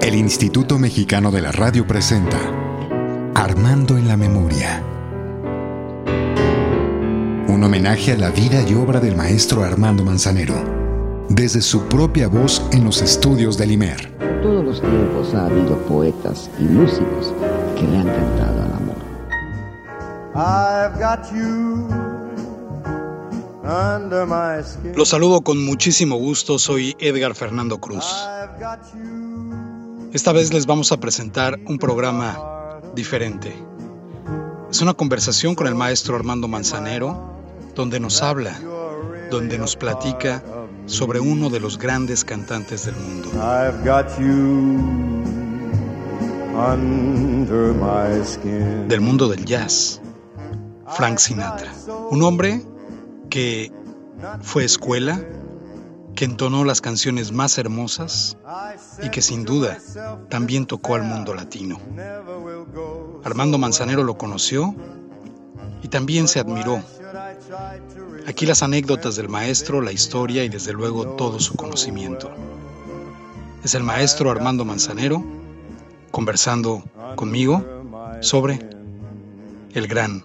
El Instituto Mexicano de la Radio presenta Armando en la Memoria. Un homenaje a la vida y obra del maestro Armando Manzanero, desde su propia voz en los estudios del IMER. En todos los tiempos ha habido poetas y músicos que le han cantado al amor. I've got you. Los saludo con muchísimo gusto, soy Edgar Fernando Cruz. Esta vez les vamos a presentar un programa diferente. Es una conversación con el maestro Armando Manzanero, donde nos habla, donde nos platica sobre uno de los grandes cantantes del mundo. I've got you under my skin. del mundo del jazz, Frank Sinatra. Un hombre que fue escuela, que entonó las canciones más hermosas y que sin duda también tocó al mundo latino. Armando Manzanero lo conoció y también se admiró. Aquí las anécdotas del maestro, la historia y desde luego todo su conocimiento. Es el maestro Armando Manzanero conversando conmigo sobre el gran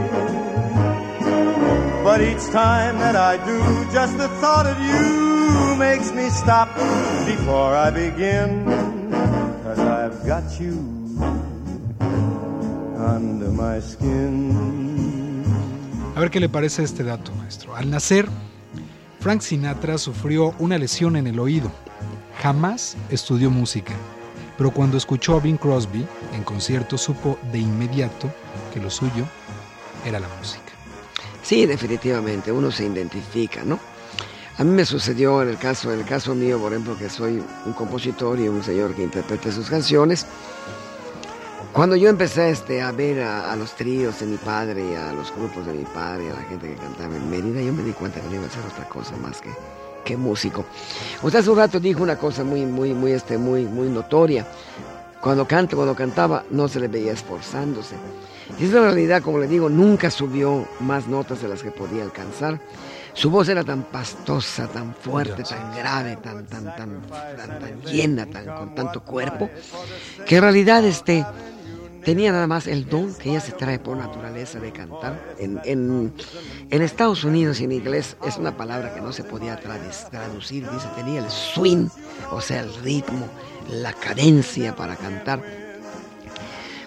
But each time that I do, just the thought of you makes me stop before I begin. Cause I've got you under my skin. A ver qué le parece este dato, maestro. Al nacer, Frank Sinatra sufrió una lesión en el oído. Jamás estudió música, pero cuando escuchó a Bing Crosby en concierto supo de inmediato que lo suyo era la música. Sí, definitivamente, uno se identifica, ¿no? A mí me sucedió en el caso, en el caso mío, por ejemplo, que soy un compositor y un señor que interpreta sus canciones. Cuando yo empecé este, a ver a, los tríos de mi padre, a los grupos de mi padre, a la gente que cantaba en Mérida, yo me di cuenta que no iba a hacer otra cosa más que, que músico. Usted hace un rato dijo una cosa muy, muy, muy, este, muy, muy notoria. Cuando canta, cuando cantaba, no se le veía esforzándose. Y es la realidad, como le digo, nunca subió más notas de las que podía alcanzar. Su voz era tan pastosa, tan fuerte, tan grave, tan, tan, tan, tan, llena, tan, con tanto cuerpo, que en realidad este, tenía nada más el don que ella se trae por naturaleza de cantar. En, en, en Estados Unidos y en inglés es una palabra que no se podía tradu- traducir, dice, tenía el swing, o sea, el ritmo, la cadencia para cantar.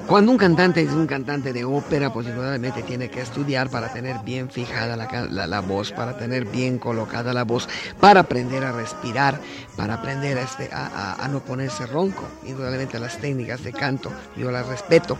Cuando un cantante es un cantante de ópera, pues indudablemente tiene que estudiar para tener bien fijada la, la- voz, para tener bien colocada la voz, para aprender a respirar, para aprender este, a no ponerse ronco. Indudablemente las técnicas de canto yo las respeto.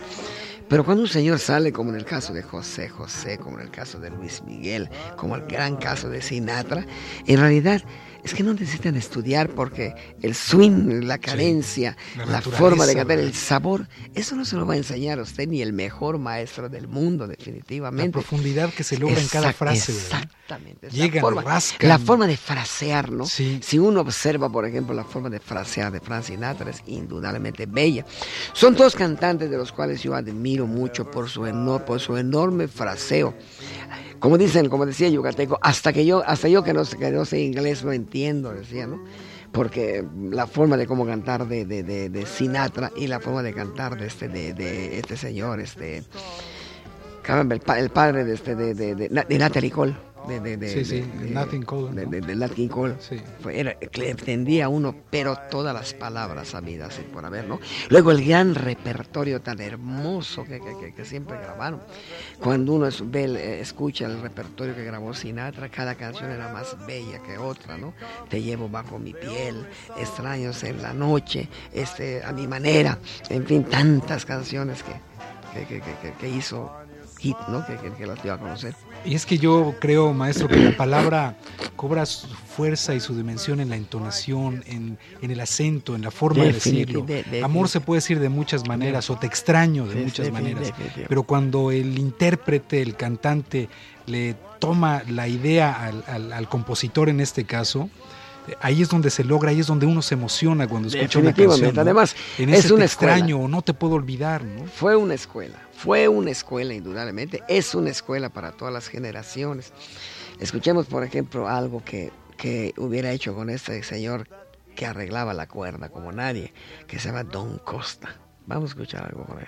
Pero cuando un señor sale, como en el caso de José José, como en el caso de Luis Miguel, como el gran caso de Sinatra, en realidad es que no necesitan estudiar porque el swing, la cadencia, la la, forma de cantar, el sabor, eso no se lo va a enseñar a usted ni el mejor maestro del mundo, La definitivamente. profundidad que se logra en cada frase. Exactamente. Llegan, la, forma, rascan. la forma de frasear, ¿no? Sí. Si uno observa, por ejemplo, la forma de frasear de Frank Sinatra es indudablemente bella. Son dos cantantes de los cuales yo admiro mucho por su, eno- por su enorme fraseo. Como dicen, como decía Yucateco, hasta que yo, hasta yo que no, que no sé inglés lo entiendo, decía, ¿no? Porque la forma de cómo cantar de, de, de- Sinatra y la forma de cantar de este, de, este señor, este, el, el padre de este, de Natalie Cole. De, de, de, Sí, sí, de- Nat King Cole, ¿no? de- de Nat King Cole. Sí. Era- entendía uno, pero todas las palabras sabidas y por haber, ¿no? Luego el gran repertorio tan hermoso que, que- que- que siempre grabaron. Cuando uno es- ve, escucha el repertorio que grabó Sinatra, cada canción era más bella que otra, ¿no? Te llevo bajo mi piel, extraños en la noche, este, a mi manera, en fin, tantas canciones que, que, hizo hit, ¿no? Que, que- que las dio a conocer. Y es que yo creo, maestro, que la palabra cobra su fuerza y su dimensión en la entonación, en, el acento, en la forma de decirlo. Amor se puede decir de muchas maneras o te extraño de muchas maneras, pero cuando el intérprete, el cantante, le toma la idea al, compositor en este caso, ahí es donde se logra, ahí es donde uno se emociona cuando escucha una canción. Además, en es un extraño, no te puedo olvidar. ¿no? Fue una escuela, fue una escuela indudablemente, es una escuela para todas las generaciones. Escuchemos, por ejemplo, algo que, que hubiera hecho con este señor que arreglaba la cuerda como nadie, que se llama Don Costa. Vamos a escuchar algo con él.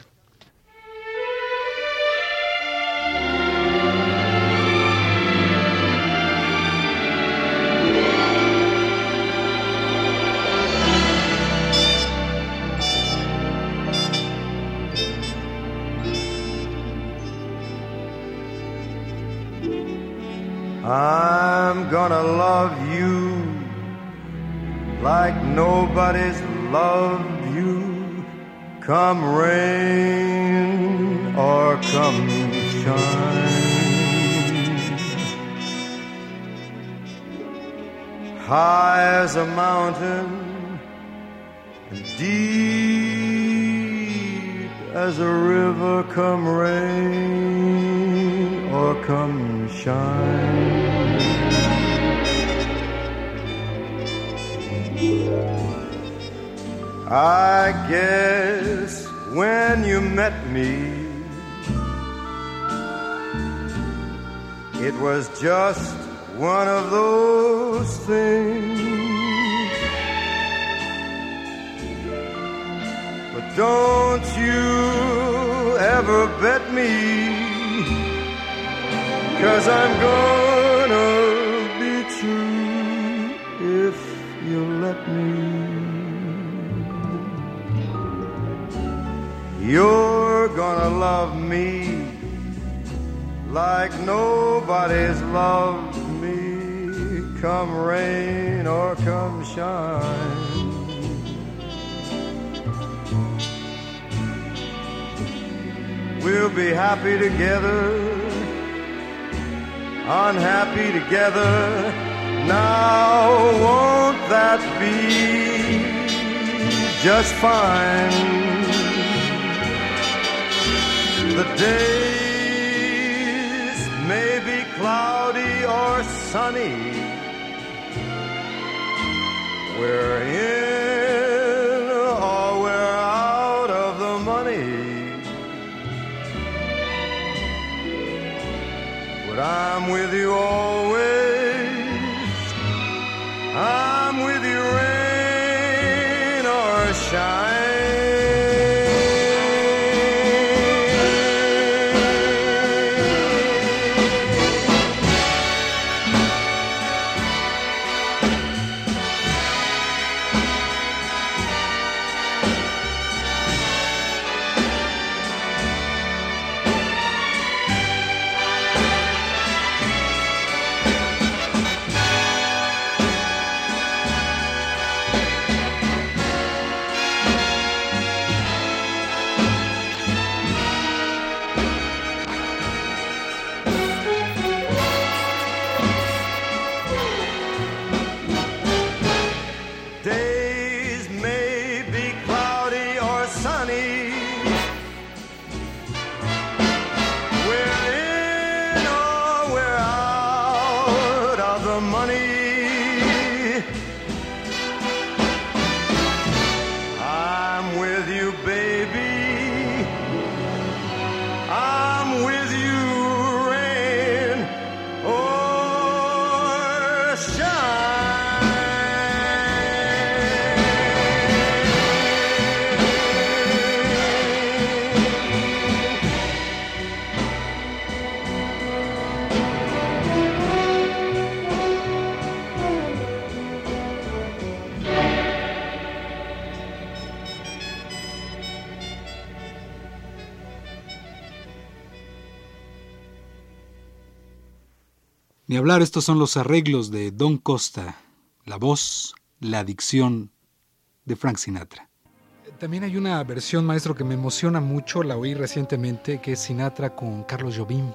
I'm gonna love you like nobody's loved you. Come rain or come shine. High as a mountain deep as a river, come rain or come shine. I guess when you met me, it was just one of those things. But don't you ever bet me, cause I'm gonna be true if you let me. You're gonna love me like nobody's loved me, come rain or come shine. We'll be happy together, unhappy together. Now, won't that be just fine? The days may be cloudy or sunny. We're in Hablar, estos son los arreglos de Don Costa, la voz, la dicción de Frank Sinatra. También hay una versión, maestro, que me emociona mucho, la oí recientemente, que es Sinatra con Carlos Jobim.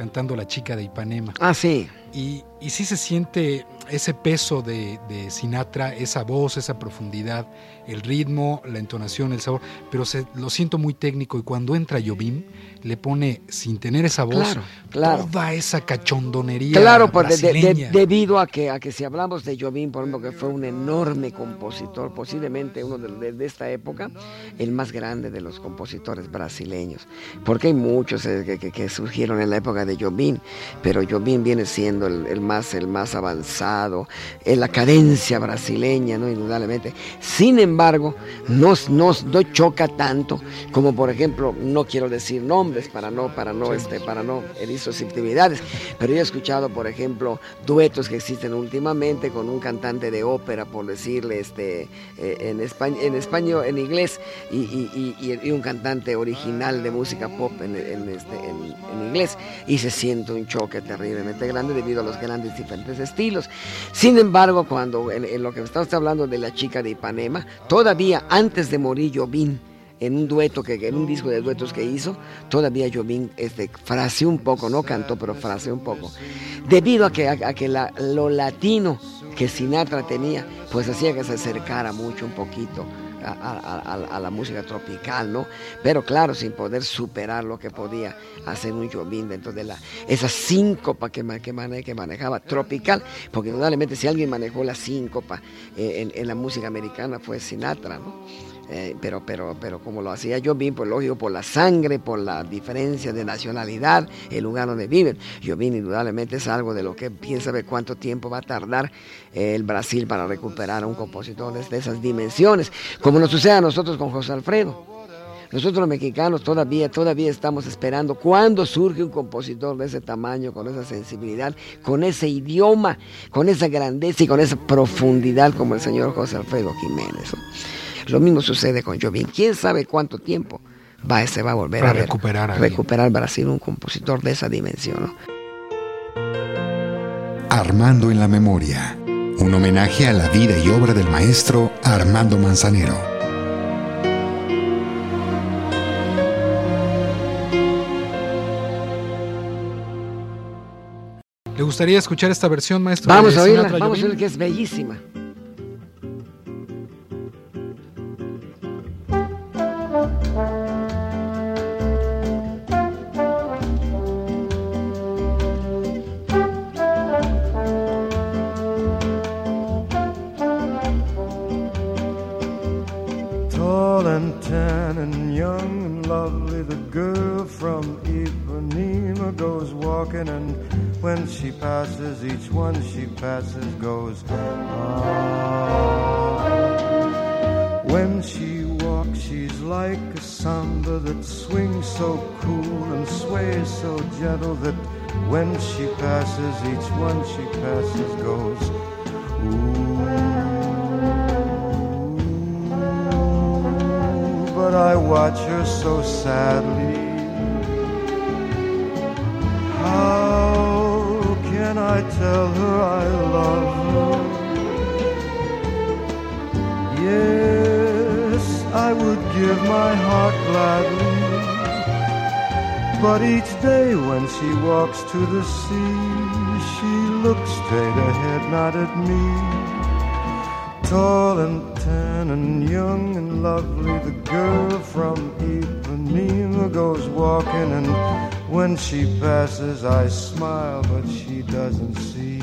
Cantando La chica de Ipanema. Ah, sí. Y, y sí se siente ese peso de, de, Sinatra, esa voz, esa profundidad, el ritmo, la entonación, el sabor, pero se, lo siento muy técnico y cuando entra Jobim le pone, sin tener esa voz, toda esa cachondonería Claro, pues debido a que, a que si hablamos de Jobim, por ejemplo, que fue un enorme compositor, posiblemente uno de, de, esta época, el más grande de los compositores brasileños, porque hay muchos eh, que, que, surgieron en la época de Jobim, pero Jobim viene siendo el, el más, el más avanzado, en la cadencia brasileña, ¿no? indudablemente. Sin embargo, no, no, no choca tanto como, por ejemplo, no quiero decir nombres, para no, para no, este, para no herir susceptibilidades. Pero yo he escuchado, por ejemplo, duetos que existen últimamente con un cantante de ópera, por decirle, este, eh, en, español, en español, en inglés, y, un cantante original de música pop en, este, en, inglés, y se siente un choque terriblemente grande debido a los grandes diferentes estilos. Sin embargo, cuando en, lo que estamos hablando de la chica de Ipanema, todavía antes de morir Jovín, en un dueto, que, en un disco de duetos que hizo, todavía Jobim este, fraseó un poco, no cantó, pero fraseó un poco. Debido a que, a, que lo latino que Sinatra tenía, pues hacía que se acercara mucho un poquito a, la música tropical, ¿no? Pero claro, sin poder superar lo que podía hacer un Jobim dentro de la, esa síncopa que, que, que manejaba tropical, porque indudablemente si alguien manejó la síncopa eh, en, en la música americana fue Sinatra, ¿no? Eh, pero, pero, pero como lo hacía Jobim, pues lógico, por la sangre, por la diferencia de nacionalidad, el lugar donde viven. Jobim indudablemente es algo de lo que piensa ver cuánto tiempo va a tardar el Brasil para recuperar a un compositor de esas dimensiones, como nos sucede a nosotros con José Alfredo. Nosotros los mexicanos todavía, todavía estamos esperando cuándo surge un compositor de ese tamaño, con esa sensibilidad, con ese idioma, con esa grandeza y con esa profundidad como el señor José Alfredo Jiménez. Lo mismo sucede con Jobim. ¿Quién sabe cuánto tiempo va, se va a volver a recuperar, recuperar Brasil un compositor de esa dimensión? Armando en la memoria. Un homenaje a la vida y obra del maestro Armando Manzanero. ¿Le gustaría escuchar esta versión, maestro? Vamos a oírla, vamos a oír que es bellísima. as each one she passes goes, ooh. But I watch her so sadly. How can I tell her I love her? Yes, I would give my heart gladly. But each day when she walks to the sea, Looked straight ahead, not at me. Tall and tan and young and lovely, the girl from Ipanema goes walking, and when she passes, I smile, but she doesn't see.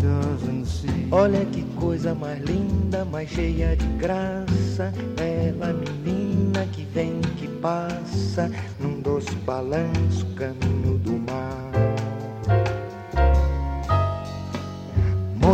Doesn't see. Olha que coisa mais linda, mais cheia de graça. Ela, menina que vem, que passa num doce balanço, caminho do mar.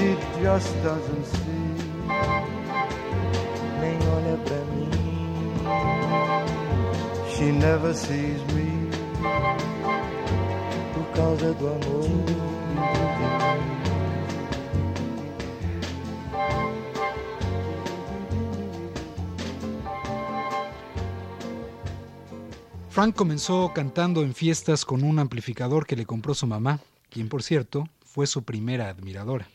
She just doesn't see. nem olha pra mim. She never sees me. Por causa do amor. Frank comenzó cantando en fiestas con un amplificador que le compró su mamá, quien por cierto fue su primera admiradora.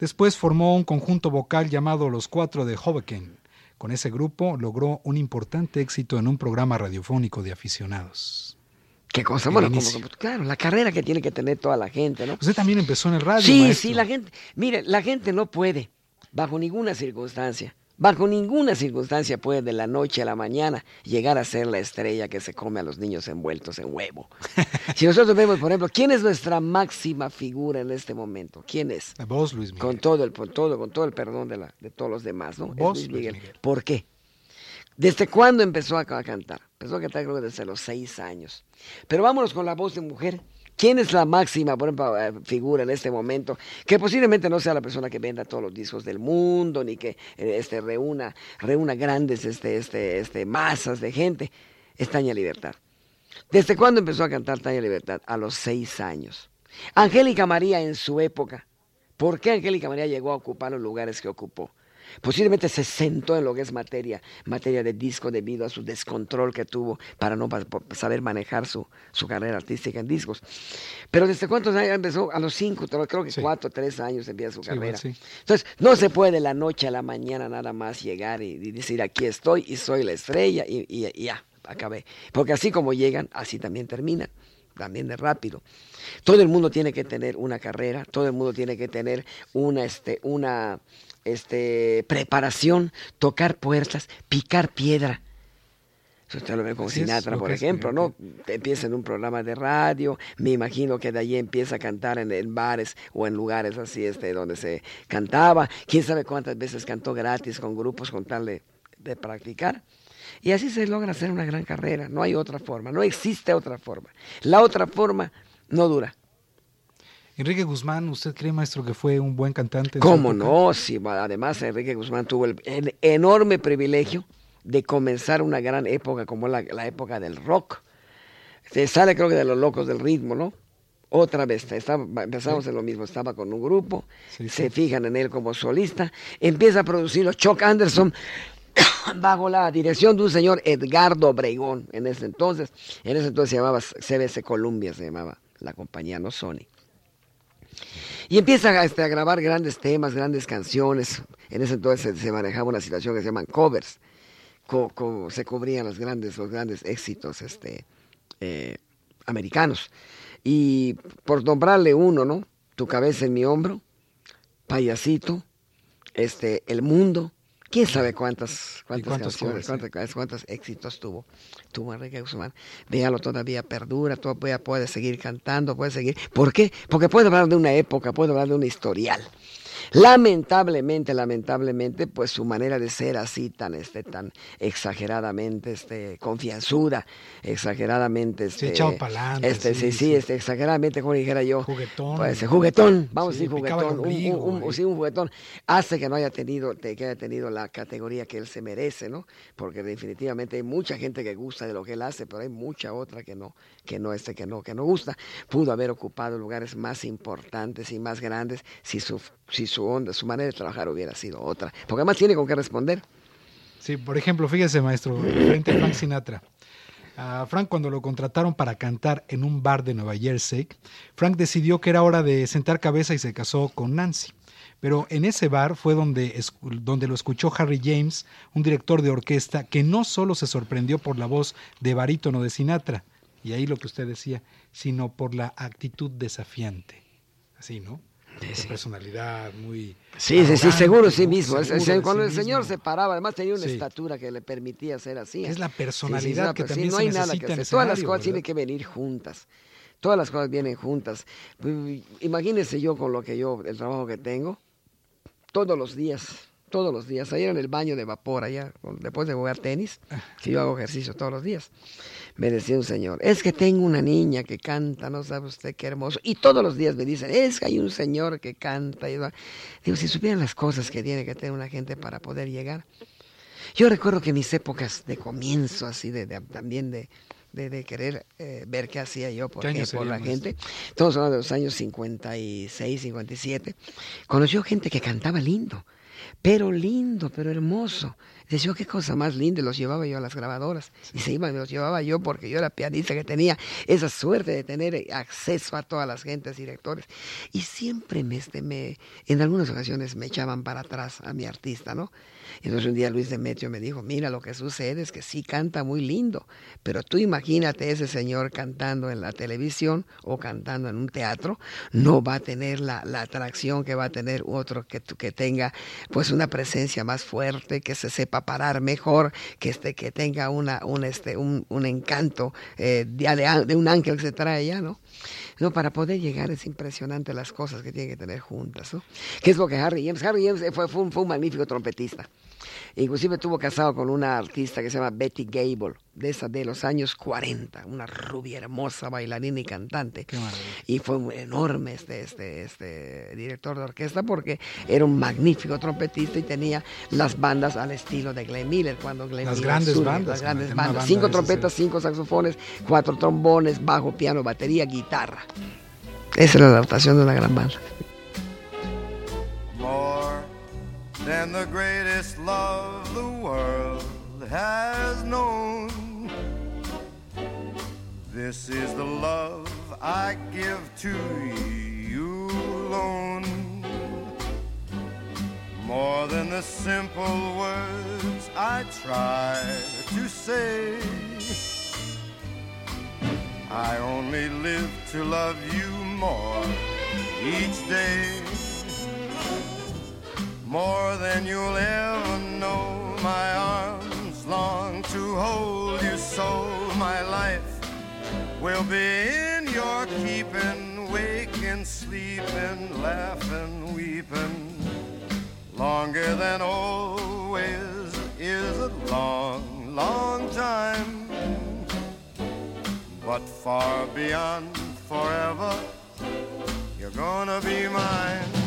Después formó un conjunto vocal llamado Los Cuatro de Hoboken. Con ese grupo logró un importante éxito en un programa radiofónico de aficionados. ¿Qué cosa? Bueno, como, inicio. como- claro, la carrera que tiene que tener toda la gente, ¿no? Usted también empezó en el radio. Sí, maestro. sí, la gente, mire, la gente no puede, bajo ninguna circunstancia, bajo ninguna circunstancia puede de la noche a la mañana llegar a ser la estrella que se come a los niños envueltos en huevo. si nosotros vemos, por ejemplo, ¿quién es nuestra máxima figura en este momento? ¿Quién es? Vos, Luis Miguel. Con todo el, con todo, con todo el perdón de, la, de todos los demás, ¿no? Vos, Luis Luis Miguel. Miguel. ¿Por qué? ¿Desde cuándo empezó a, a cantar? Empezó a cantar creo que desde los seis años. Pero vámonos con la voz de mujer. ¿Quién es la máxima, eh, figura en este momento? Que posiblemente no sea la persona que venda todos los discos del mundo, ni que eh, este, reúna, reúna grandes este, este, este, masas de gente. Es Tania Libertad. ¿Desde cuándo empezó a cantar Tania Libertad? A los seis años. Angélica María en su época. ¿Por qué Angélica María llegó a ocupar los lugares que ocupó? Posiblemente se sentó en lo que es materia, materia de disco debido a su descontrol que tuvo para no saber manejar su, su carrera artística en discos. Pero ¿desde cuántos años empezó? A los cinco, creo que Sí. cuatro, tres años empieza su Sí, carrera. sí. Entonces, no se puede de la noche a la mañana nada más llegar y, y decir aquí estoy y soy la estrella y, y- y ya, acabé. Porque así como llegan, así también terminan, también de rápido. Todo el mundo tiene que tener una carrera, todo el mundo tiene que tener una, este, una este, preparación, tocar puertas, picar piedra. Eso usted lo ve con Sinatra, por ejemplo, ¿no? Empieza en un programa de radio, me imagino que de allí empieza a cantar en, en bares o en lugares así este, donde se cantaba. Quién sabe cuántas veces cantó gratis con grupos con tal de, de practicar. Y así se logra hacer una gran carrera. No hay otra forma, no existe otra forma. La otra forma no dura. Enrique Guzmán, ¿usted cree, maestro, que fue un buen cantante? ¿Cómo no? Sí, además Enrique Guzmán tuvo el, el enorme privilegio de comenzar una gran época como la, la época del rock. Se sale creo que de los locos del ritmo, ¿no? Otra vez, estaba, empezamos en lo mismo, estaba con un grupo, Sí, se fijan en él como solista, empieza a producirlo Chuck Anderson bajo la dirección de un señor Edgardo Obregón en ese entonces. En ese entonces se llamaba CBS Columbia, se llamaba la compañía, no Sony. Y empieza a, este, a grabar grandes temas, grandes canciones. En ese entonces se, manejaba una situación que se llaman covers. Co- co- se cubrían los grandes, los grandes éxitos este, eh, americanos. Y por nombrarle uno, ¿no? Tu cabeza en mi hombro, Payasito, este, El Mundo. ¿Quién sabe cuántas, cuántas canciones, covers, cuántas, cuántos éxitos tuvo? Tuvo Enrique Guzmán. Véalo, todavía perdura, todavía puede seguir cantando, puede seguir. ¿Por qué? Porque puede hablar de una época, puede hablar de una historial. Lamentablemente, lamentablemente, pues su manera de ser así tan, este, tan exageradamente, este, confianzuda, exageradamente, Sí, este, echado pa'lante, este, sí, sí, sí, sí. este, exageradamente, como dijera yo, Juguetón. pues, juguetón, vamos Sí, a decir juguetón, un- ombligo, un- sí, un juguetón, hace que no haya tenido, que haya tenido la categoría que él se merece, ¿no? Porque definitivamente hay mucha gente que gusta de lo que él hace, pero hay mucha otra que no, que no, este, que no, que no gusta. Pudo haber ocupado lugares más importantes y más grandes si su, si su onda, su manera de trabajar hubiera sido otra. Porque además tiene con qué responder. Sí, por ejemplo, fíjese, maestro, frente a Frank Sinatra. A Frank, cuando lo contrataron para cantar en un bar de Nueva Jersey, Frank decidió que era hora de sentar cabeza y se casó con Nancy. Pero en ese bar fue donde, donde lo escuchó Harry James, un director de orquesta que no solo se sorprendió por la voz de barítono de Sinatra, y ahí lo que usted decía, sino por la actitud desafiante. Así, ¿no? Personalidad muy... Sí, sí, sí, seguro sí mismo. cuando el señor se paraba, además tenía una estatura que le permitía ser así. Es la personalidad que también no hay nada que hacer. Todas las cosas tienen que venir juntas. Todas las cosas vienen juntas. Pues, imagínese yo con lo que yo, el trabajo que tengo, todos los días, todos los días, ayer en el baño de vapor, allá, después de jugar tenis, que yo hago ejercicio todos los días, me decía un señor, es que tengo una niña que canta, no sabe usted qué hermoso, y todos los días me dicen, es que hay un señor que canta, y digo, si supieran las cosas que tiene que tener una gente para poder llegar. Yo recuerdo que mis épocas de comienzo, así, de también de, de, querer eh, ver qué hacía yo por, por la gente. Estamos hablando de los años 56, 57. Conoció gente que cantaba lindo, pero lindo, pero hermoso. Decía, qué cosa más linda, los llevaba yo a las grabadoras. Y se iban, los llevaba yo porque yo era pianista que tenía esa suerte de tener acceso a todas las gentes, directores. Y siempre me, este, me, en algunas ocasiones me echaban para atrás a mi artista, ¿no? Entonces un día Luis Demetrio me dijo, mira, lo que sucede es que sí canta muy lindo, pero tú imagínate ese señor cantando en la televisión o cantando en un teatro, no va a tener la, la atracción que va a tener otro que, que tenga pues una presencia más fuerte, que se sepa parar mejor, que, este, que tenga una, un, este, un, un encanto eh, de, un ángel que se trae ya, ¿no? No, para poder llegar es impresionante las cosas que tiene que tener juntas, ¿no? ¿Qué es lo que Harry James? Harry James fue, fue un magnífico trompetista. Inclusive estuvo casado con una artista que se llama Betty Gable, de esa de los años 40, una rubia hermosa bailarina y cantante. Y fue un enorme este, este, este director de orquesta porque era un magnífico trompetista y tenía las bandas al estilo de Glenn Miller. Cuando Glenn las grandes bandas. Las grandes bandas. cinco trompetas, cinco saxofones, cuatro trombones, bajo, piano, batería, guitarra. Esa era la adaptación de una gran banda. Than the greatest love the world has known. This is the love I give to you alone. More than the simple words I try to say. I only live to love you more each day. More than you'll ever know, my arms long to hold you so. My life will be in your keeping, waking, sleeping, laughing, weeping. Longer than always is a long, long time. But far beyond forever, you're gonna be mine.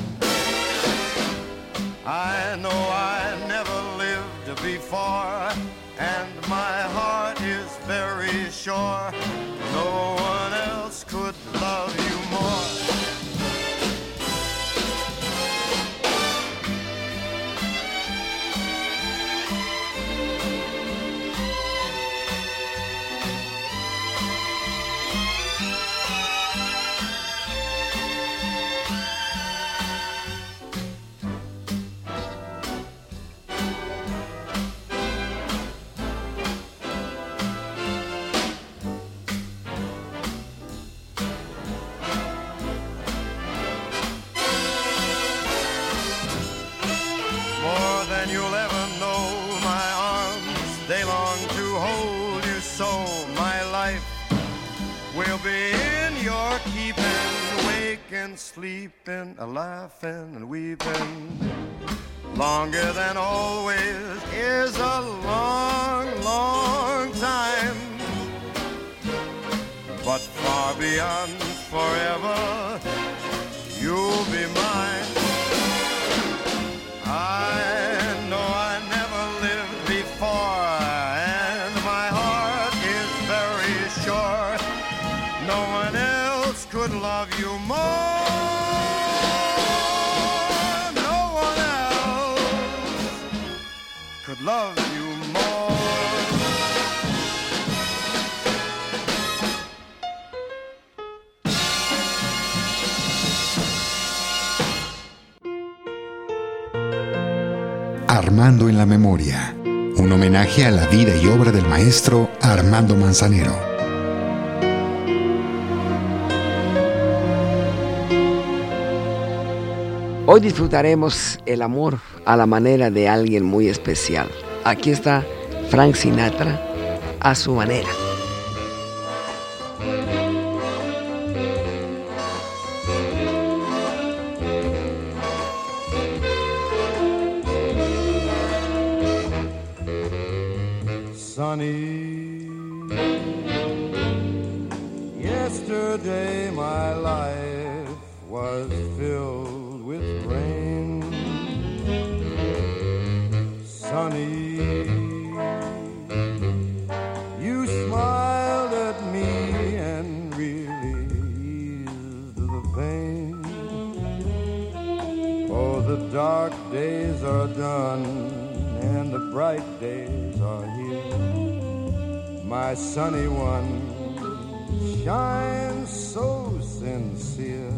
I know I never lived before, and my heart is very sure no one sleeping, a laughing and weeping. Longer than always is a long, long time. But far beyond forever, Armando en la Memoria, un homenaje a la vida y obra del maestro Armando Manzanero. Hoy disfrutaremos el amor a la manera de alguien muy especial. Aquí está Frank Sinatra a su manera. The dark days are done and the bright days are here. My sunny one shines so sincere,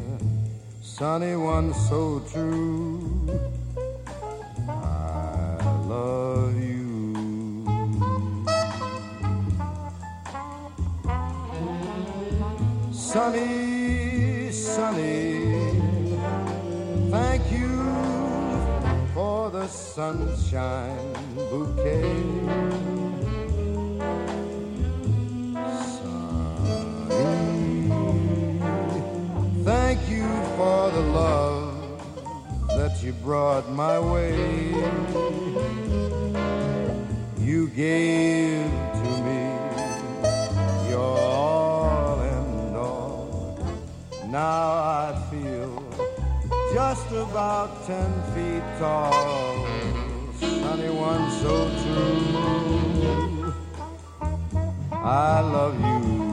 sunny one so true. Sunshine bouquet. Sunny, thank you for the love that you brought my way. You gave to me your all and all. Now I feel just about ten feet tall. Sunny one so true. I love you.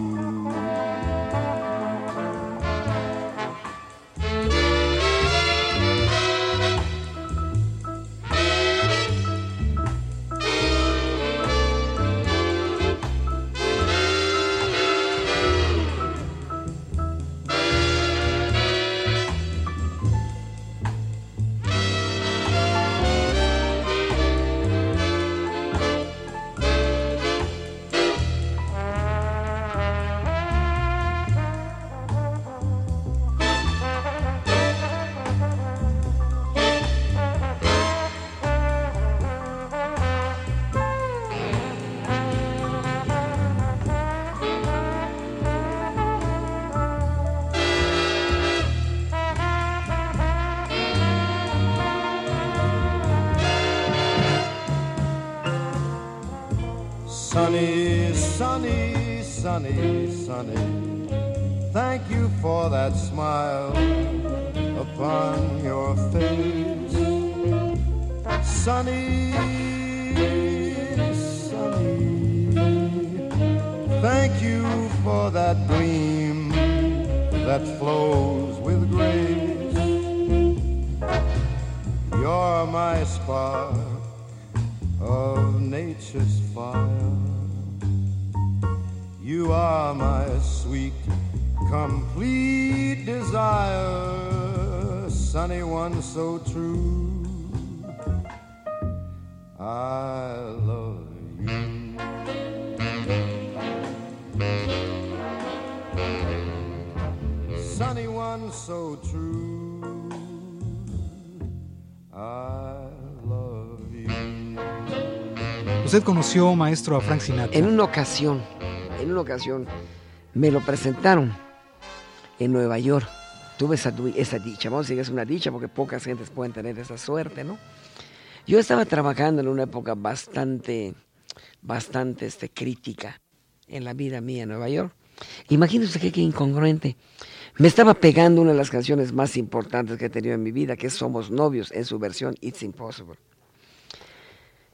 Sunny, sunny, sunny. Thank you for that smile upon your face. Sunny, sunny. Thank you for that gleam that flows complete desire, sunny one so true. I love you. Sunny one so true. I love you. Usted conoció, maestro, a Frank Sinatra. En una ocasión, en una ocasión, me lo presentaron en Nueva York. Tuve esa, dicha, vamos a decir que es una dicha porque pocas gentes pueden tener esa suerte, ¿no? Yo estaba trabajando en una época bastante, bastante este, crítica en la vida mía en Nueva York. Imagínense qué, qué incongruente. Me estaba pegando una de las canciones más importantes que he tenido en mi vida, que es Somos Novios, en su versión It's Impossible.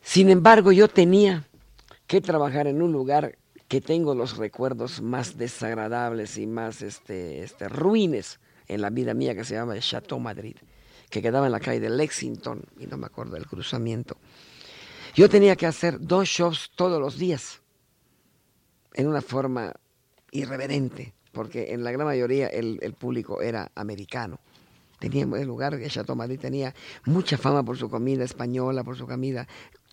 Sin embargo, yo tenía que trabajar en un lugar que tengo los recuerdos más desagradables y más este, este, ruines en la vida mía, que se llama el Chateau Madrid, que quedaba en la calle de Lexington, y no me acuerdo del cruzamiento. Yo tenía que hacer dos shows todos los días, en una forma irreverente, porque en la gran mayoría el, el público era americano. Teníamos el lugar, el Chateau Madrid tenía mucha fama por su comida española, por su comida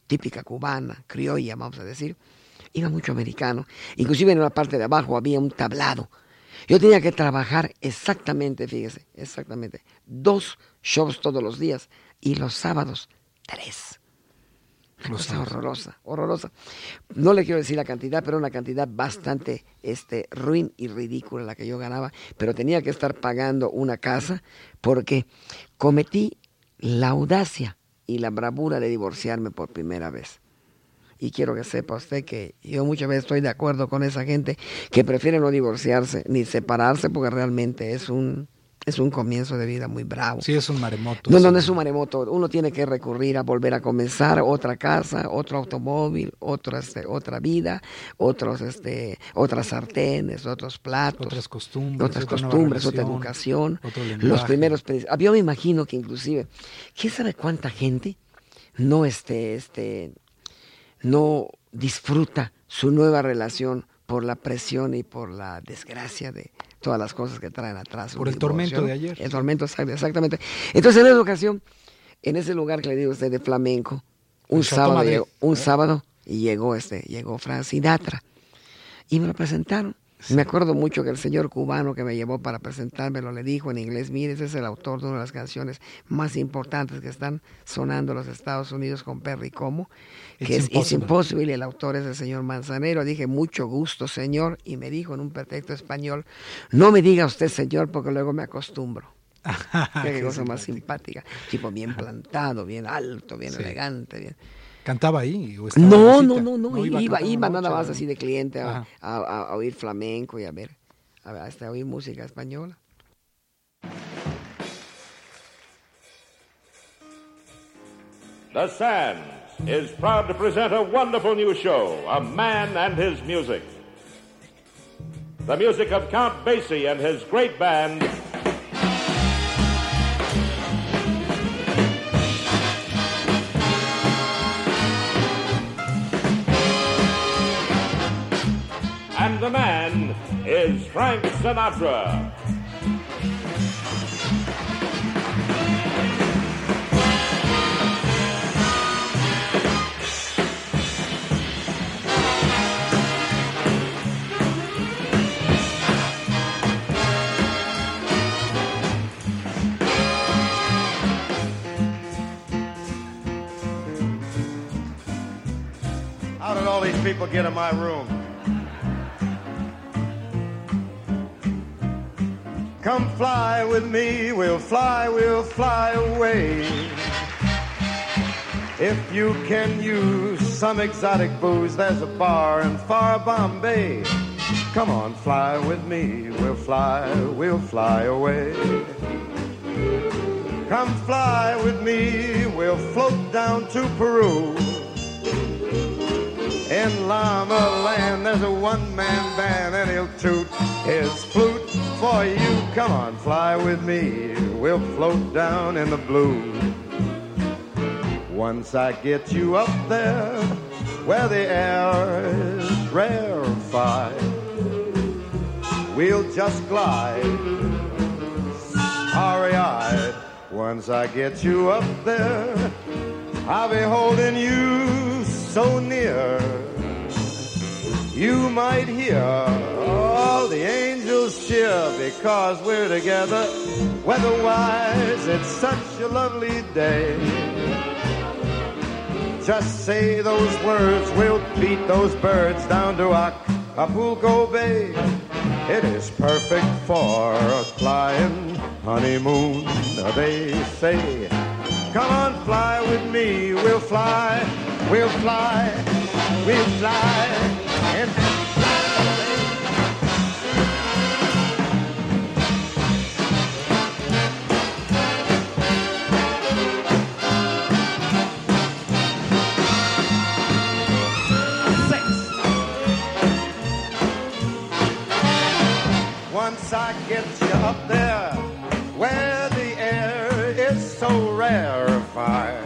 típica cubana, criolla, vamos a decir. Iba mucho americano. Inclusive en la parte de abajo había un tablado Yo tenía que trabajar exactamente, fíjese, exactamente, dos shows todos los días y los sábados tres. Una cosa horrorosa, horrorosa. No le quiero decir la cantidad, pero una cantidad bastante este, ruin y ridícula la que yo ganaba. Pero tenía que estar pagando una casa porque cometí la audacia y la bravura de divorciarme por primera vez. Y quiero que sepa usted que yo muchas veces estoy de acuerdo con esa gente que prefiere no divorciarse ni separarse porque realmente es un, es un comienzo de vida muy bravo. Sí, es un maremoto. No, sí. no, no es un maremoto. Uno tiene que recurrir a volver a comenzar otra casa, otro automóvil, otra, este, otra vida, otros, este, otras sartenes, otros platos, Otras costumbres, otras costumbres, otra educación. otro Los primeros... ah, Yo me imagino que inclusive, ¿quién sabe cuánta gente no, este, este, no disfruta su nueva relación por la presión y por la desgracia de todas las cosas que traen atrás. Por el divorcio, tormento de ayer. El tormento, exact- exactamente. Entonces, en esa ocasión, en ese lugar que le digo a usted de flamenco, un sábado, Madrid, llegó, un ¿eh? sábado, y llegó este, llegó Frank Sinatra. Y me lo presentaron. Me acuerdo mucho que el señor cubano que me llevó para presentármelo le dijo en inglés, mire, ese es el autor de una de las canciones más importantes que están sonando en los Estados Unidos con Perry Como, que It's es It's Impossible. Impossible, y el autor es el señor Manzanero. Dije, mucho gusto, señor, y me dijo en un perfecto español, no me diga usted señor porque luego me acostumbro. Qué, cosa más simpática. Tipo bien plantado, bien alto, bien Sí. elegante, bien. ¿Cantaba ahí? o No, de no, visita? no, no, iba iba, iba, nada más ¿no? así de cliente a, a- a- a oír flamenco y a ver, a ver, hasta oír música española. The Sands is proud to present a wonderful new show, A Man and His Music. The music of Count Basie and his great band, Frank Sinatra. How did all these people get in my room? Come fly with me, we'll fly, we'll fly away. If you can use some exotic booze, there's a bar in far Bombay. Come on, fly with me, we'll fly, we'll fly away. Come fly with me, we'll float down to Peru. In Llama Land, there's a one-man band, and he'll toot his flute for you. Come on, fly with me. We'll float down in the blue. Once I get you up there, where the air is rarefied, we'll just glide, starry-eyed. Once I get you up there, I'll be holding you so near. You might hear all the angels cheer because we're together. Weatherwise, it's such a lovely day. Just say those words, we'll beat those birds down to Acapulco Bay. It is perfect for a flying honeymoon, they say. Come on, fly with me, we'll fly, we'll fly, we'll fly, and Once I get you up there, where the air is so rarefied,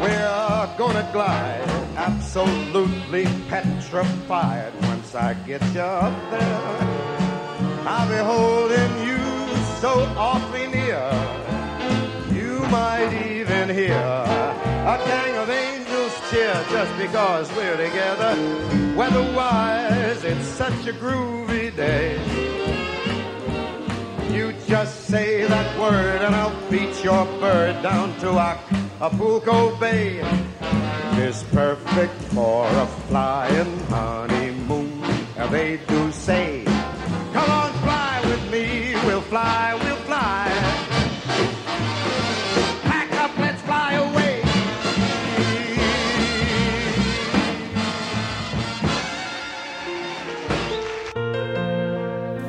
we're gonna glide, absolutely petrified. Once I get you up there, I'll be holding you so awfully near. You might even hear a gang of angels just because we're together. Weatherwise, it's such a groovy day. You just say that word and I'll beat your bird down to Acapulco Bay. It's perfect for a flying honeymoon, they do say. Come on, fly with me, we'll fly, we'll fly.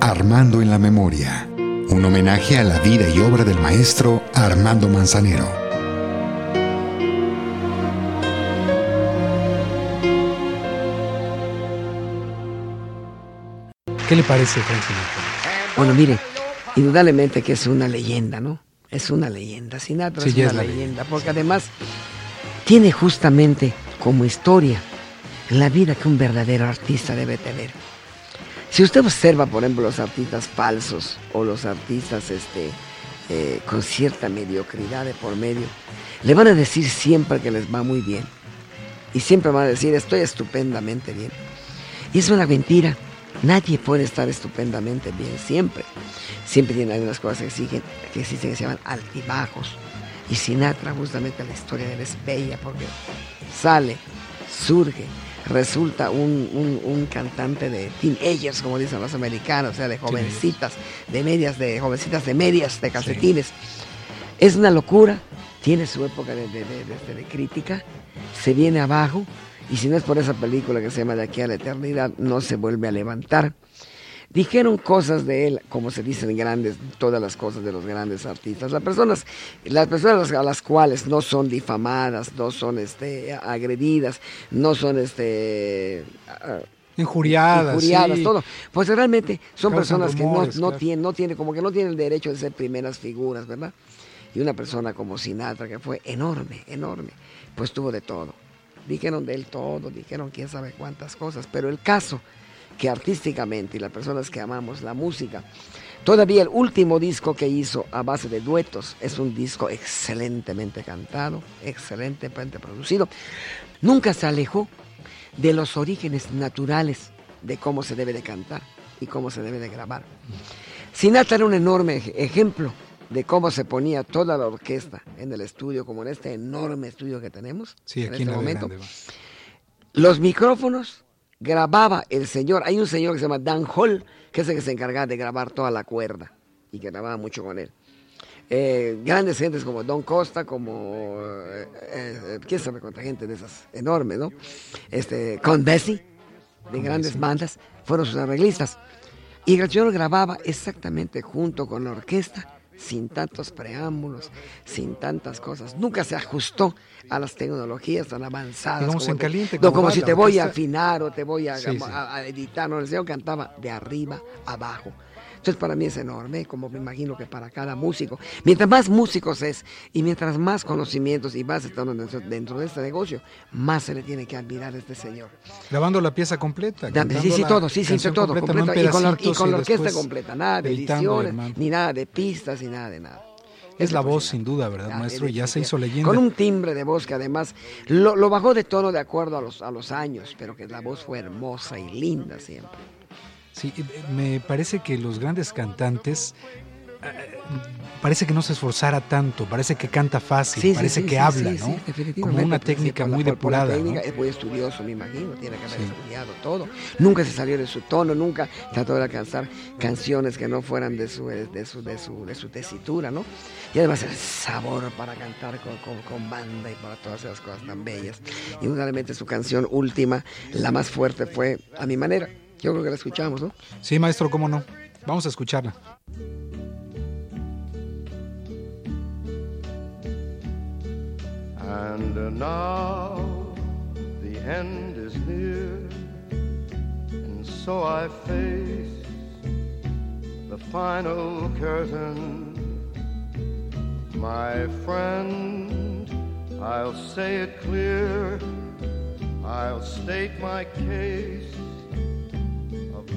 Armando en la Memoria. Un homenaje a la vida y obra del maestro Armando Manzanero. ¿Qué le parece, Sinatra? Bueno, mire, indudablemente que es una leyenda, ¿no? Es una leyenda. Sinatra Sí, es una es la leyenda, leyenda, porque además tiene justamente como historia la vida que un verdadero artista debe tener. Si usted observa, por ejemplo, los artistas falsos o los artistas este, eh, con cierta mediocridad de por medio, le van a decir siempre que les va muy bien. Y siempre van a decir, estoy estupendamente bien. Y es una mentira. Nadie puede estar estupendamente bien, siempre. Siempre tiene algunas cosas que que existen que se llaman altibajos. Y Sinatra, justamente la historia de él es bella porque sale, surge, resulta un, un- un cantante de teenagers, como dicen los americanos, o sea, de jovencitas, de medias, de jovencitas de medias, de calcetines. Es una locura, tiene su época de, de- de- de- de crítica, se viene abajo, y si no es por esa película que se llama De aquí a la eternidad, no se vuelve a levantar. Dijeron cosas de él, como se dicen grandes, todas las cosas de los grandes artistas. Las personas, las personas a las cuales no son difamadas, no son este, agredidas, no son este, ah, Injuriadas. injuriadas, sí. todo. Pues realmente son Causan personas que no, no claro. tienen, no tienen, como que no tienen el derecho de ser primeras figuras, ¿verdad? Y una persona como Sinatra, que fue enorme, enorme, pues tuvo de todo. Dijeron de él todo, dijeron quién sabe cuántas cosas, pero el caso que artísticamente y las personas que amamos la música, todavía el último disco que hizo a base de duetos es un disco excelentemente cantado, excelentemente producido. Nunca se alejó de los orígenes naturales de cómo se debe de cantar y cómo se debe de grabar. Sinatra era un enorme ej- ejemplo de cómo se ponía toda la orquesta en el estudio, como en este enorme estudio que tenemos Sí, en aquí este en la momento. Grande. Los micrófonos grababa el señor, hay un señor que se llama Dan Hall, que es el que se encargaba de grabar toda la cuerda y que grababa mucho con él. Eh, grandes gentes como Don Costa, como eh, eh, quién sabe cuánta gente de esas enormes, ¿no? Este, con Bessie, de grandes bandas, fueron sus arreglistas. Y el señor grababa exactamente junto con la orquesta, sin tantos preámbulos, sin tantas cosas. Nunca se ajustó a las tecnologías tan avanzadas. Como en te- caliente, no, como si te voy a afinar o te voy a, Sí, sí. a- a editar. No, el señor cantaba de arriba abajo. Entonces para mí es enorme, como me imagino que para cada músico. Mientras más músicos es y mientras más conocimientos y más están dentro, dentro de este negocio, más se le tiene que admirar a este señor. Grabando la pieza completa. Sí, sí, todo, sí, sí, todo, completa, no completa, y con la, y con la orquesta completa, nada de ediciones, ni nada de pistas, ni nada de nada. Es la voz, sin duda, ¿verdad, Ya, maestro? Ya se hizo leyenda. Con un timbre de voz que además lo, lo bajó de tono de acuerdo a los, a los años, pero que la voz fue hermosa y linda siempre. Sí, eh, me parece que los grandes cantantes eh, parece que no se esforzara tanto, parece que canta fácil, Sí, parece sí, que sí, habla, ¿no? Como una pues, técnica muy depurada, técnica, ¿no? Es muy estudioso, me imagino, tiene que haber estudiado todo. Nunca se salió de su tono, nunca trató de alcanzar canciones que no fueran de su, de su, de su, de su tesitura, ¿no? Y además el sabor para cantar con, con- con banda y para todas esas cosas tan bellas. Y indudablemente su canción última, la más fuerte, fue A mi manera. Yo creo que la escuchamos, ¿no? Sí, maestro, cómo no. Vamos a escucharla. And now the end is near, and so I face the final curtain. My friend, I'll say it clear, I'll state my case,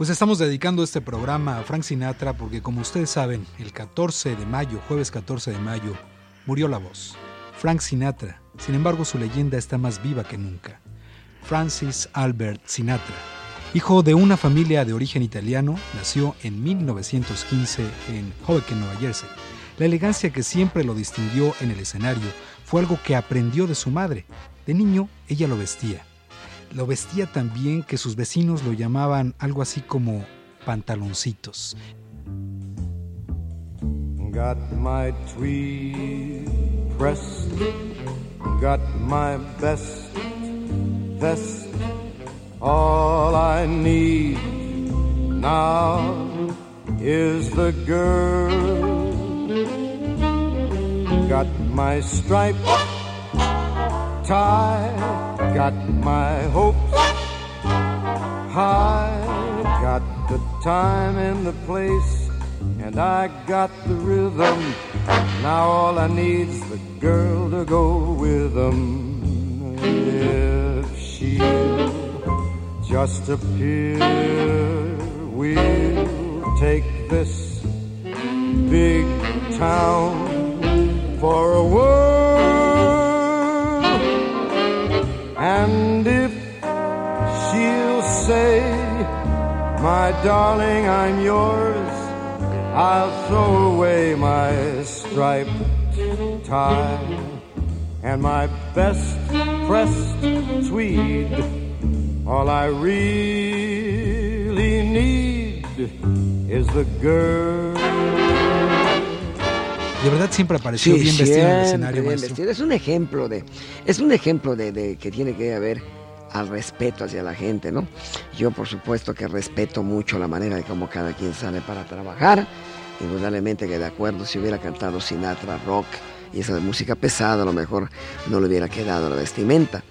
Pues estamos dedicando este programa a Frank Sinatra porque como ustedes saben, el 14 de mayo, jueves 14 de mayo, murió la voz. Frank Sinatra. Sin embargo, su leyenda está más viva que nunca. Francis Albert Sinatra. Hijo de una familia de origen italiano, nació en 1915 en Hoboken, Nueva Jersey. La elegancia que siempre lo distinguió en el escenario fue algo que aprendió de su madre. De niño, ella lo vestía. Lo vestía tan bien que sus vecinos lo llamaban algo así como pantaloncitos. Got my tweed pressed, got my best vest. All I need now is the girl. Got my striped tie, got my hopes high, got the time and the place, and I got the rhythm. Now all I need's the girl to go with them. If she'll just appear, we'll take this big town for a whirl. Say, My darling, I'm yours, I'll throw away my striped tie and my best pressed tweed. All I really need is the girl. De verdad siempre apareció bien vestido en el escenario, bien vestido. Es un ejemplo de, es un ejemplo de, de que tiene que haber al respeto hacia la gente, ¿no? Yo por supuesto que respeto mucho la manera de cómo cada quien sale para trabajar. Indudablemente que de acuerdo si hubiera cantado Sinatra rock y esa música pesada, a lo mejor no le hubiera quedado la vestimenta.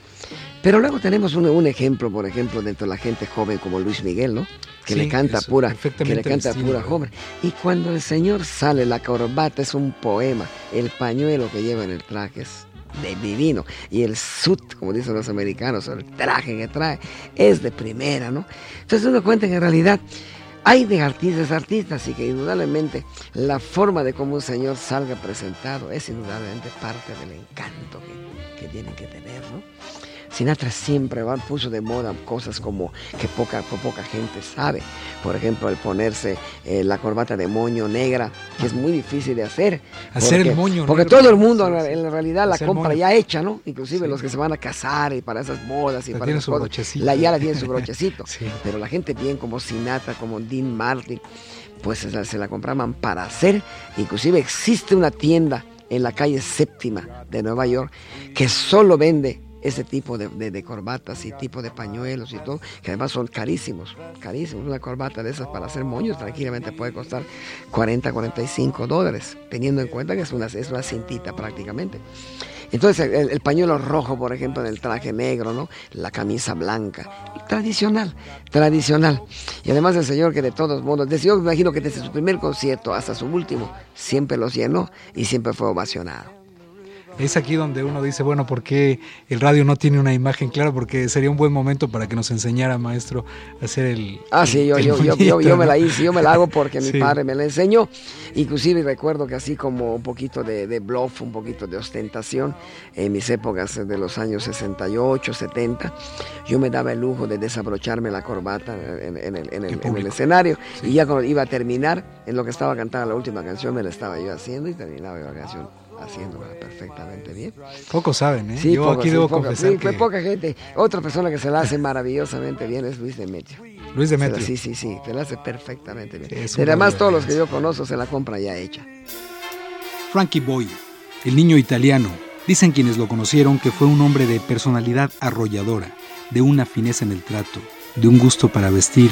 Pero luego tenemos un, un ejemplo, por ejemplo, dentro de la gente joven como Luis Miguel, ¿no? Que Sí, le canta pura, que le canta pura joven. Y cuando el señor sale, la corbata es un poema, el pañuelo que lleva en el traje es de divino. Y el suit, como dicen los americanos, el traje que trae, es de primera, ¿no? Entonces uno cuenta que en realidad hay de artistas artistas y que indudablemente la forma de cómo un señor salga presentado es indudablemente parte del encanto que, que tienen que tener, ¿no? Sinatra siempre ¿va? puso de moda cosas como que poca, poca gente sabe. Por ejemplo, el ponerse eh, la corbata de moño negra, que es muy difícil de hacer. Hacer el porque- moño Porque negro. todo el mundo Sí, en sí. en realidad la Hacer compra ya hecha, ¿no? Inclusive Sí. los que se van a casar y para esas bodas y para tiene esas su cosas, la, ya la tiene su brochecito. Pero la gente bien como Sinatra, como Dean Martin, pues se la, se la compraban para hacer. Inclusive existe una tienda en la calle séptima de Nueva York que solo vende ese tipo de, de- corbatas y tipo de pañuelos y todo, que además son carísimos, carísimos. Una corbata de esas para hacer moños tranquilamente puede costar 40, 45 dólares, teniendo en cuenta que es una, es una cintita prácticamente. Entonces el, el pañuelo rojo, por ejemplo, en el traje negro, ¿no? La camisa blanca, tradicional, tradicional. Y además el señor que de todos modos, desde, yo me imagino que desde su primer concierto hasta su último, siempre los llenó y siempre fue ovacionado. Es aquí donde uno dice, bueno, ¿por qué el radio no tiene una imagen clara? Porque sería un buen momento para que nos enseñara, maestro, a hacer el. Ah, sí, yo, yo, yo, yo, me la hice, yo me la hago porque mi padre me la enseñó. Inclusive recuerdo que así como un poquito de, de bluff, un poquito de ostentación, en mis épocas de los años 68, 70, yo me daba el lujo de desabrocharme la corbata en, en el, en el- en el público. escenario. Y ya cuando iba a terminar, en lo que estaba cantando la última canción, me la estaba yo haciendo y terminaba yo la canción haciéndola perfectamente bien. Pocos saben, ¿eh? Sí, Yo aquí sí, debo confesar sí, fue que poca gente. Otra persona que se la hace maravillosamente bien es Luis Demetrio. Luis Se la- Demetrio. sí, sí, sí, te la hace perfectamente bien. Y además todos los que diferencia. yo conozco se la compra ya hecha. Frankie Boy, el niño italiano. Dicen quienes lo conocieron que fue un hombre de personalidad arrolladora, de una fineza en el trato, de un gusto para vestir,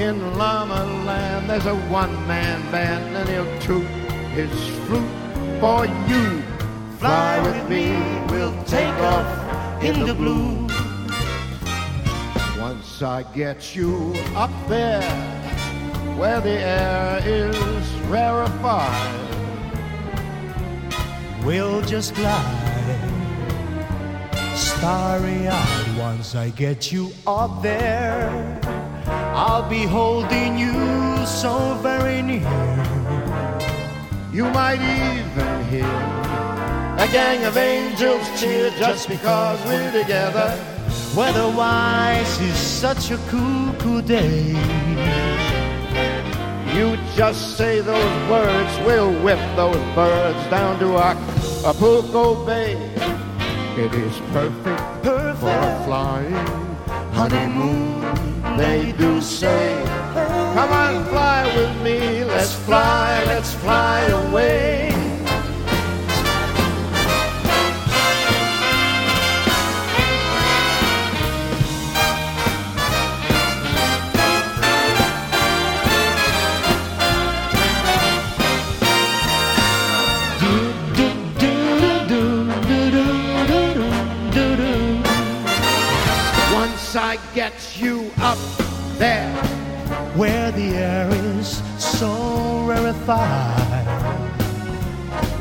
In Llama Land, there's a one-man band, and he'll toot his flute for you. Fly with me, we'll take off in the blue. Once I get you up there, where the air is rarefied, We'll just glide, starry eyed. Once I get you up there, I'll be holding you so very near. you might even hear a gang of angels cheer just because we're together. Weatherwise is such a cool, cool day. You just say those words, we'll whip those birds down to Acapulco Bay. It is perfect for Perfect flying honeymoon, they do say. Come on, fly with me, let's fly, let's fly away. Up there, where the air is so rarefied.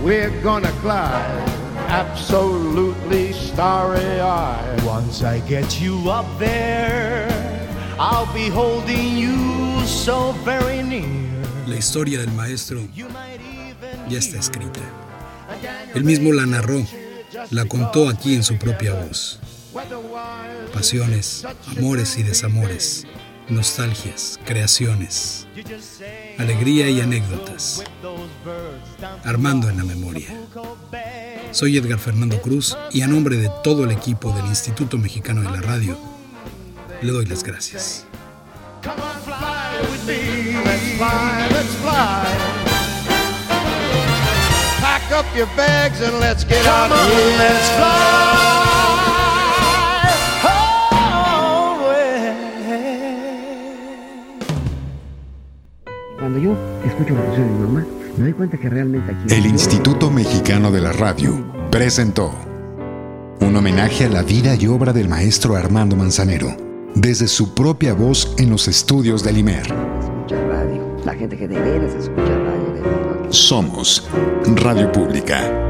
we're gonna glide absolutely starry eyed. Once I get you up there, I'll be holding you so very near. La historia del maestro ya está escrita. Él mismo la narró, la contó aquí en su propia voz. Pasiones, amores y desamores, nostalgias, creaciones, alegría y anécdotas, armando en la memoria. Soy Edgar Fernando Cruz y a nombre de todo el equipo del Instituto Mexicano de la Radio, le doy las gracias. Pack up your bags and let's get out let's fly Cuando yo escucho la canción de mi mamá, me doy cuenta que realmente aquí... El Instituto Mexicano de la Radio presentó un homenaje a la vida y obra del maestro Armando Manzanero, desde su propia voz en los estudios del IMER. Escucha radio. La gente que de veras escucha radio. Somos Radio Pública.